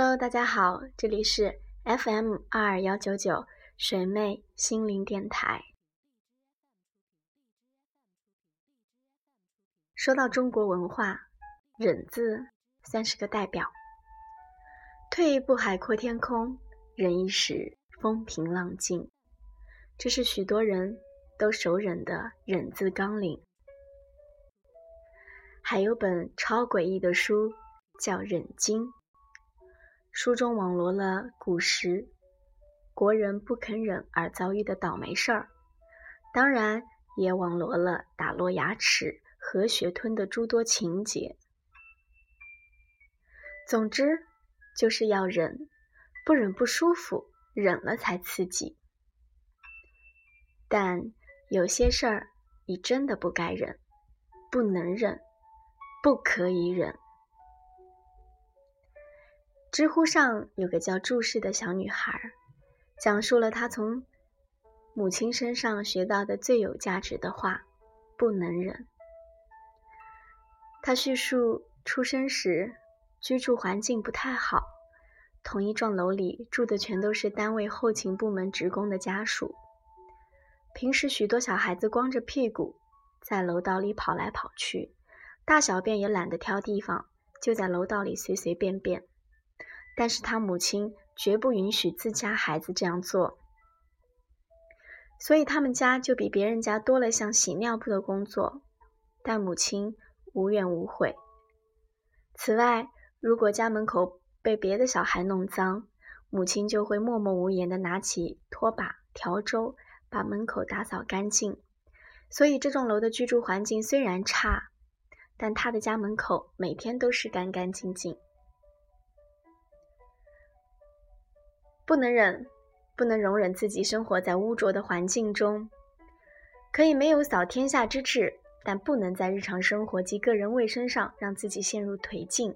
Hello，大家好，这里是 FM 二二幺九九水妹心灵电台。说到中国文化，忍字算是个代表。退一步海阔天空，忍一时风平浪静，这是许多人都熟忍的忍字纲领。还有本超诡异的书，叫《忍经》。书中网罗了古时国人不肯忍而遭遇的倒霉事儿，当然也网罗了打落牙齿和血吞的诸多情节。总之，就是要忍，不忍不舒服，忍了才刺激。但有些事儿你真的不该忍，不能忍，不可以忍。知乎上有个叫注释的小女孩，讲述了她从母亲身上学到的最有价值的话：不能忍。她叙述出生时居住环境不太好，同一幢楼里住的全都是单位后勤部门职工的家属，平时许多小孩子光着屁股在楼道里跑来跑去，大小便也懒得挑地方，就在楼道里随随便便。但是他母亲绝不允许自家孩子这样做，所以他们家就比别人家多了项洗尿布的工作，但母亲无怨无悔。此外，如果家门口被别的小孩弄脏，母亲就会默默无言地拿起拖把、笤帚，把门口打扫干净。所以这幢楼的居住环境虽然差，但他的家门口每天都是干干净净。不能忍，不能容忍自己生活在污浊的环境中。可以没有扫天下之志，但不能在日常生活及个人卫生上让自己陷入颓境。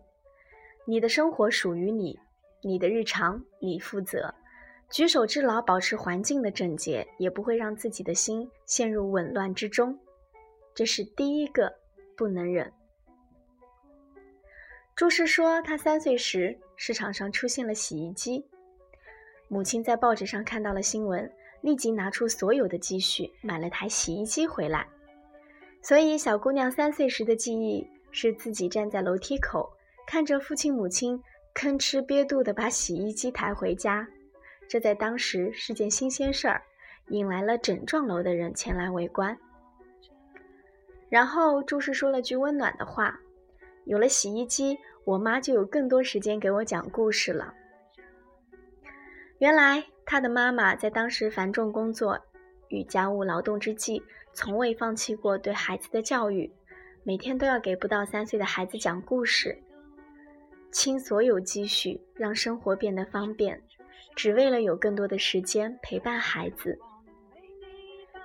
你的生活属于你，你的日常你负责。举手之劳，保持环境的整洁，也不会让自己的心陷入紊乱之中。这是第一个不能忍。朱氏说，他三岁时，市场上出现了洗衣机。母亲在报纸上看到了新闻，立即拿出所有的积蓄买了台洗衣机回来。所以，小姑娘三岁时的记忆是自己站在楼梯口，看着父亲母亲吭哧憋肚地把洗衣机抬回家。这在当时是件新鲜事儿，引来了整幢楼的人前来围观。然后，朱氏说了句温暖的话：“有了洗衣机，我妈就有更多时间给我讲故事了。”原来他的妈妈在当时繁重工作与家务劳动之际，从未放弃过对孩子的教育，每天都要给不到三岁的孩子讲故事，倾所有积蓄让生活变得方便，只为了有更多的时间陪伴孩子。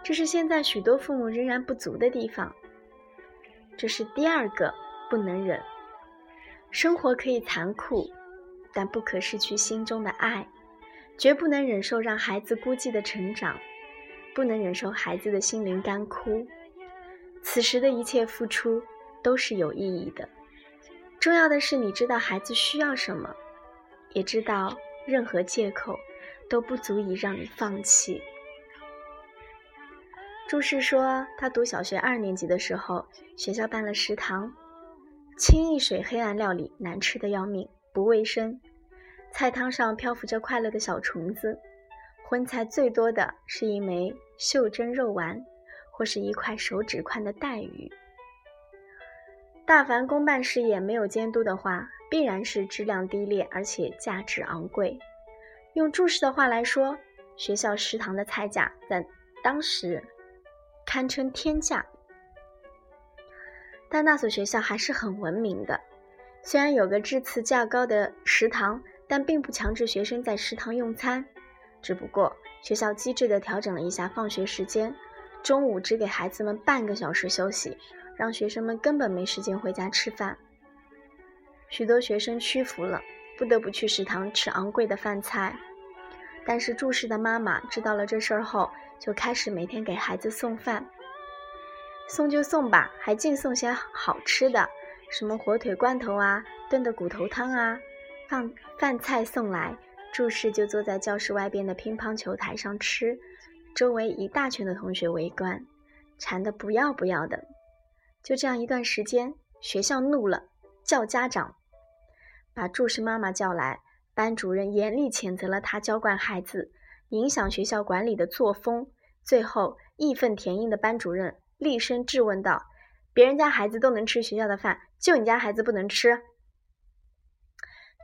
这是现在许多父母仍然不足的地方。这是第二个不能忍。生活可以残酷，但不可失去心中的爱。绝不能忍受让孩子孤寂的成长，不能忍受孩子的心灵干枯。此时的一切付出都是有意义的。重要的是，你知道孩子需要什么，也知道任何借口都不足以让你放弃。朱氏说，他读小学二年级的时候，学校办了食堂，清一水黑暗料理，难吃的要命，不卫生。菜汤上漂浮着快乐的小虫子，荤菜最多的是一枚袖珍肉丸，或是一块手指宽的带鱼。大凡公办事业没有监督的话，必然是质量低劣，而且价值昂贵。用注释的话来说，学校食堂的菜价在当时堪称天价。但那所学校还是很文明的，虽然有个质次较高的食堂。但并不强制学生在食堂用餐，只不过学校机智地调整了一下放学时间，中午只给孩子们半个小时休息，让学生们根本没时间回家吃饭。许多学生屈服了，不得不去食堂吃昂贵的饭菜。但是注释的妈妈知道了这事儿后，就开始每天给孩子送饭。送就送吧，还净送些好吃的，什么火腿罐头啊，炖的骨头汤啊。饭饭菜送来，注释就坐在教室外边的乒乓球台上吃，周围一大圈的同学围观，馋得不要不要的。就这样一段时间，学校怒了，叫家长，把注释妈妈叫来，班主任严厉谴责了他娇惯孩子，影响学校管理的作风。最后，义愤填膺的班主任厉声质问道：“别人家孩子都能吃学校的饭，就你家孩子不能吃？”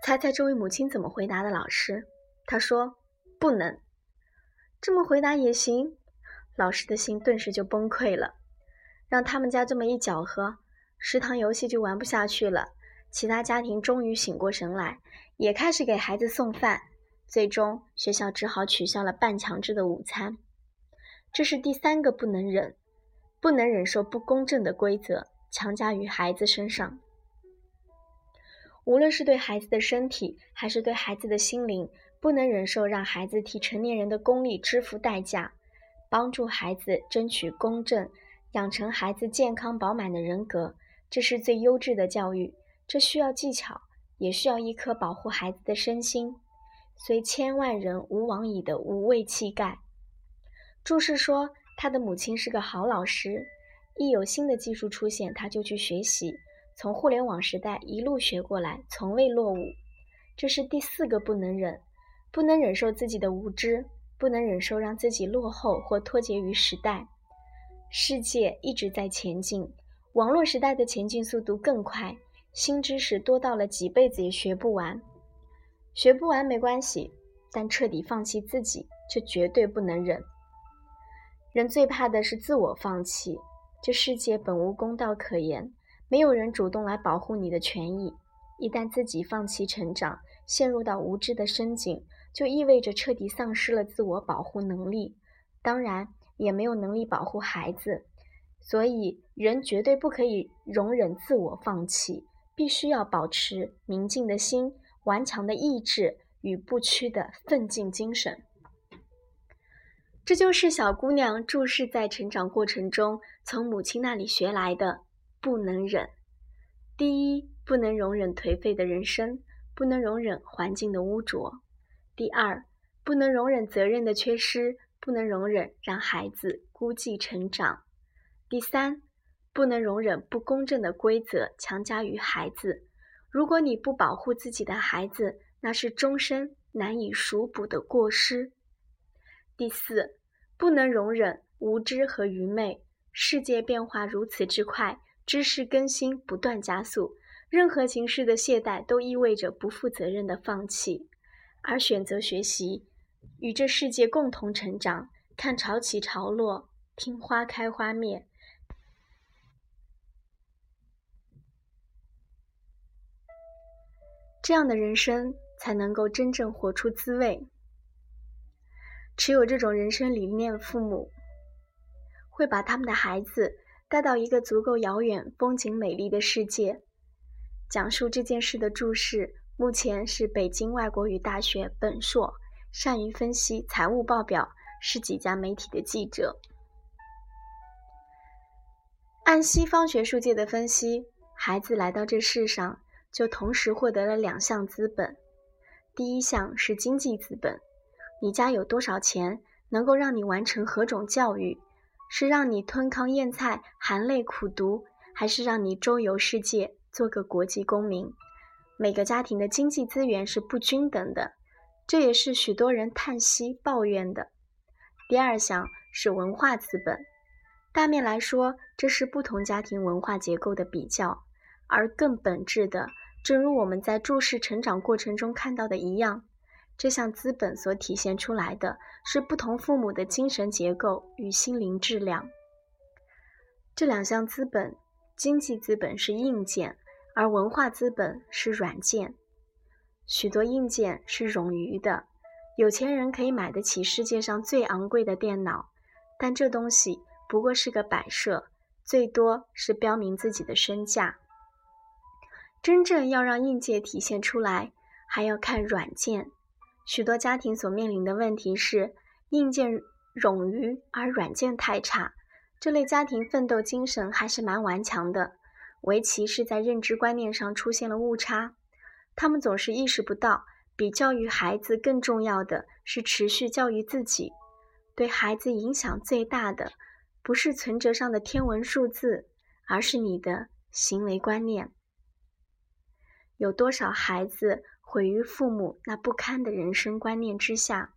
猜猜这位母亲怎么回答的？老师，他说：“不能。”这么回答也行？老师的心顿时就崩溃了。让他们家这么一搅和，食堂游戏就玩不下去了。其他家庭终于醒过神来，也开始给孩子送饭。最终，学校只好取消了半强制的午餐。这是第三个不能忍，不能忍受不公正的规则强加于孩子身上。无论是对孩子的身体，还是对孩子的心灵，不能忍受让孩子替成年人的功利支付代价。帮助孩子争取公正，养成孩子健康饱满的人格，这是最优质的教育。这需要技巧，也需要一颗保护孩子的身心。虽千万人吾往矣的无畏气概。注释说，他的母亲是个好老师，一有新的技术出现，他就去学习。从互联网时代一路学过来，从未落伍。这是第四个不能忍，不能忍受自己的无知，不能忍受让自己落后或脱节于时代。世界一直在前进，网络时代的前进速度更快，新知识多到了几辈子也学不完。学不完没关系，但彻底放弃自己，却绝对不能忍。人最怕的是自我放弃，这世界本无公道可言。没有人主动来保护你的权益。一旦自己放弃成长，陷入到无知的深井，就意味着彻底丧失了自我保护能力，当然也没有能力保护孩子。所以，人绝对不可以容忍自我放弃，必须要保持明净的心、顽强的意志与不屈的奋进精神。这就是小姑娘注视在成长过程中从母亲那里学来的。不能忍，第一，不能容忍颓废的人生，不能容忍环境的污浊；第二，不能容忍责任的缺失，不能容忍让孩子孤寂成长；第三，不能容忍不公正的规则强加于孩子。如果你不保护自己的孩子，那是终身难以赎补的过失。第四，不能容忍无知和愚昧。世界变化如此之快。知识更新不断加速，任何形式的懈怠都意味着不负责任的放弃。而选择学习，与这世界共同成长，看潮起潮落，听花开花灭，这样的人生才能够真正活出滋味。持有这种人生理念，父母会把他们的孩子。带到一个足够遥远、风景美丽的世界。讲述这件事的注释，目前是北京外国语大学本硕，善于分析财务报表，是几家媒体的记者。按西方学术界的分析，孩子来到这世上，就同时获得了两项资本。第一项是经济资本，你家有多少钱，能够让你完成何种教育。是让你吞糠咽菜、含泪苦读，还是让你周游世界、做个国际公民？每个家庭的经济资源是不均等的，这也是许多人叹息抱怨的。第二项是文化资本，大面来说，这是不同家庭文化结构的比较，而更本质的，正如我们在注释成长过程中看到的一样。这项资本所体现出来的是不同父母的精神结构与心灵质量。这两项资本，经济资本是硬件，而文化资本是软件。许多硬件是冗余的，有钱人可以买得起世界上最昂贵的电脑，但这东西不过是个摆设，最多是标明自己的身价。真正要让硬件体现出来，还要看软件。许多家庭所面临的问题是硬件冗余，而软件太差。这类家庭奋斗精神还是蛮顽强的，围棋是在认知观念上出现了误差。他们总是意识不到，比教育孩子更重要的是持续教育自己。对孩子影响最大的，不是存折上的天文数字，而是你的行为观念。有多少孩子毁于父母那不堪的人生观念之下？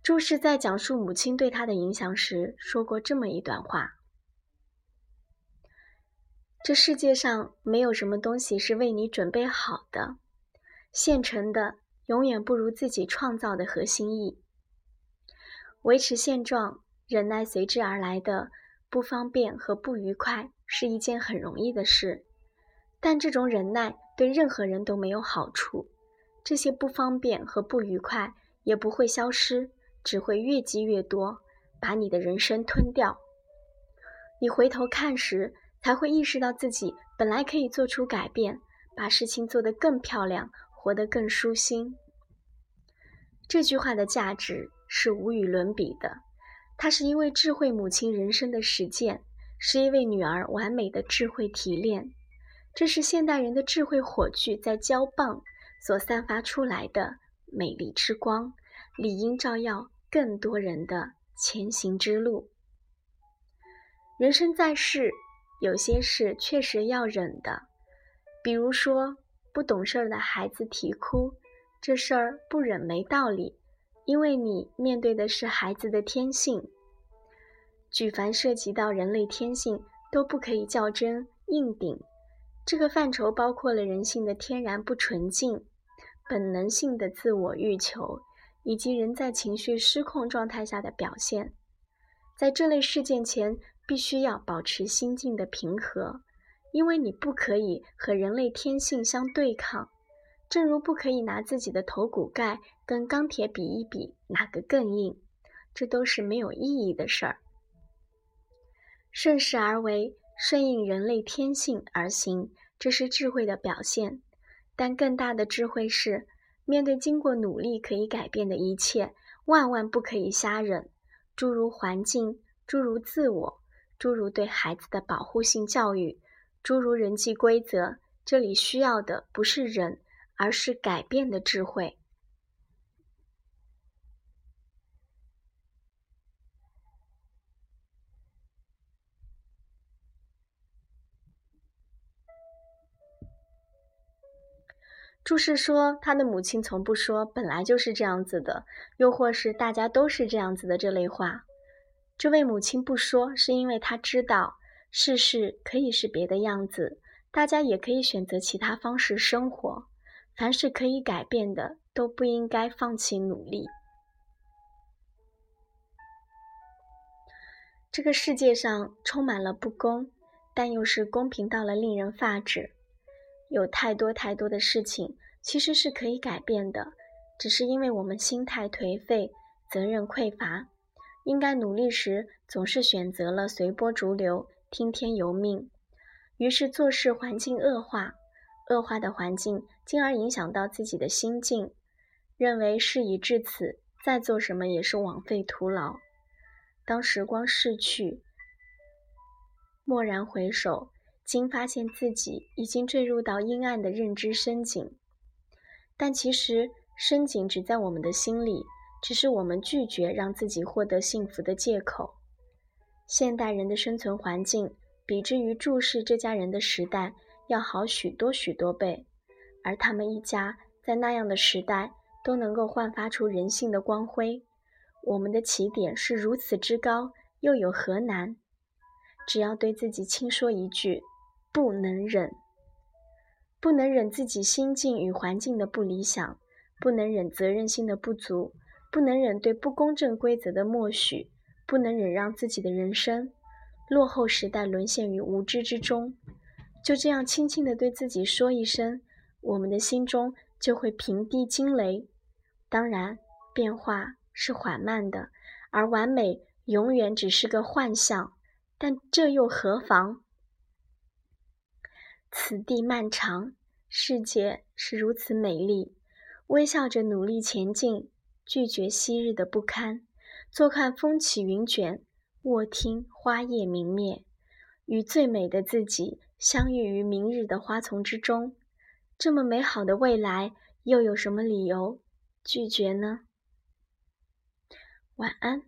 朱氏在讲述母亲对他的影响时，说过这么一段话：“这世界上没有什么东西是为你准备好的，现成的永远不如自己创造的核心意。维持现状，忍耐随之而来的不方便和不愉快，是一件很容易的事。但这种忍耐对任何人都没有好处，这些不方便和不愉快也不会消失。”只会越积越多，把你的人生吞掉。你回头看时，才会意识到自己本来可以做出改变，把事情做得更漂亮，活得更舒心。这句话的价值是无与伦比的。它是一位智慧母亲人生的实践，是一位女儿完美的智慧提炼。这是现代人的智慧火炬在交棒所散发出来的美丽之光，理应照耀。更多人的前行之路。人生在世，有些事确实要忍的，比如说不懂事儿的孩子啼哭，这事儿不忍没道理，因为你面对的是孩子的天性。举凡涉及到人类天性，都不可以较真硬顶。这个范畴包括了人性的天然不纯净、本能性的自我欲求。以及人在情绪失控状态下的表现，在这类事件前，必须要保持心境的平和，因为你不可以和人类天性相对抗，正如不可以拿自己的头骨盖跟钢铁比一比，哪个更硬，这都是没有意义的事儿。顺势而为，顺应人类天性而行，这是智慧的表现，但更大的智慧是。面对经过努力可以改变的一切，万万不可以瞎忍。诸如环境，诸如自我，诸如对孩子的保护性教育，诸如人际规则，这里需要的不是忍，而是改变的智慧。注释说，他的母亲从不说“本来就是这样子的”，又或是“大家都是这样子的”这类话。这位母亲不说，是因为她知道世事可以是别的样子，大家也可以选择其他方式生活。凡是可以改变的，都不应该放弃努力。这个世界上充满了不公，但又是公平到了令人发指。有太多太多的事情其实是可以改变的，只是因为我们心态颓废、责任匮乏，应该努力时总是选择了随波逐流、听天由命，于是做事环境恶化，恶化的环境进而影响到自己的心境，认为事已至此，再做什么也是枉费徒劳。当时光逝去，蓦然回首。竟发现自己已经坠入到阴暗的认知深井，但其实深井只在我们的心里，只是我们拒绝让自己获得幸福的借口。现代人的生存环境比之于注视这家人的时代要好许多许多倍，而他们一家在那样的时代都能够焕发出人性的光辉。我们的起点是如此之高，又有何难？只要对自己轻说一句。不能忍，不能忍自己心境与环境的不理想，不能忍责任心的不足，不能忍对不公正规则的默许，不能忍让自己的人生落后时代沦陷于无知之中。就这样轻轻地对自己说一声，我们的心中就会平地惊雷。当然，变化是缓慢的，而完美永远只是个幻象，但这又何妨？此地漫长，世界是如此美丽。微笑着努力前进，拒绝昔日的不堪。坐看风起云卷，卧听花叶明灭。与最美的自己相遇于明日的花丛之中。这么美好的未来，又有什么理由拒绝呢？晚安。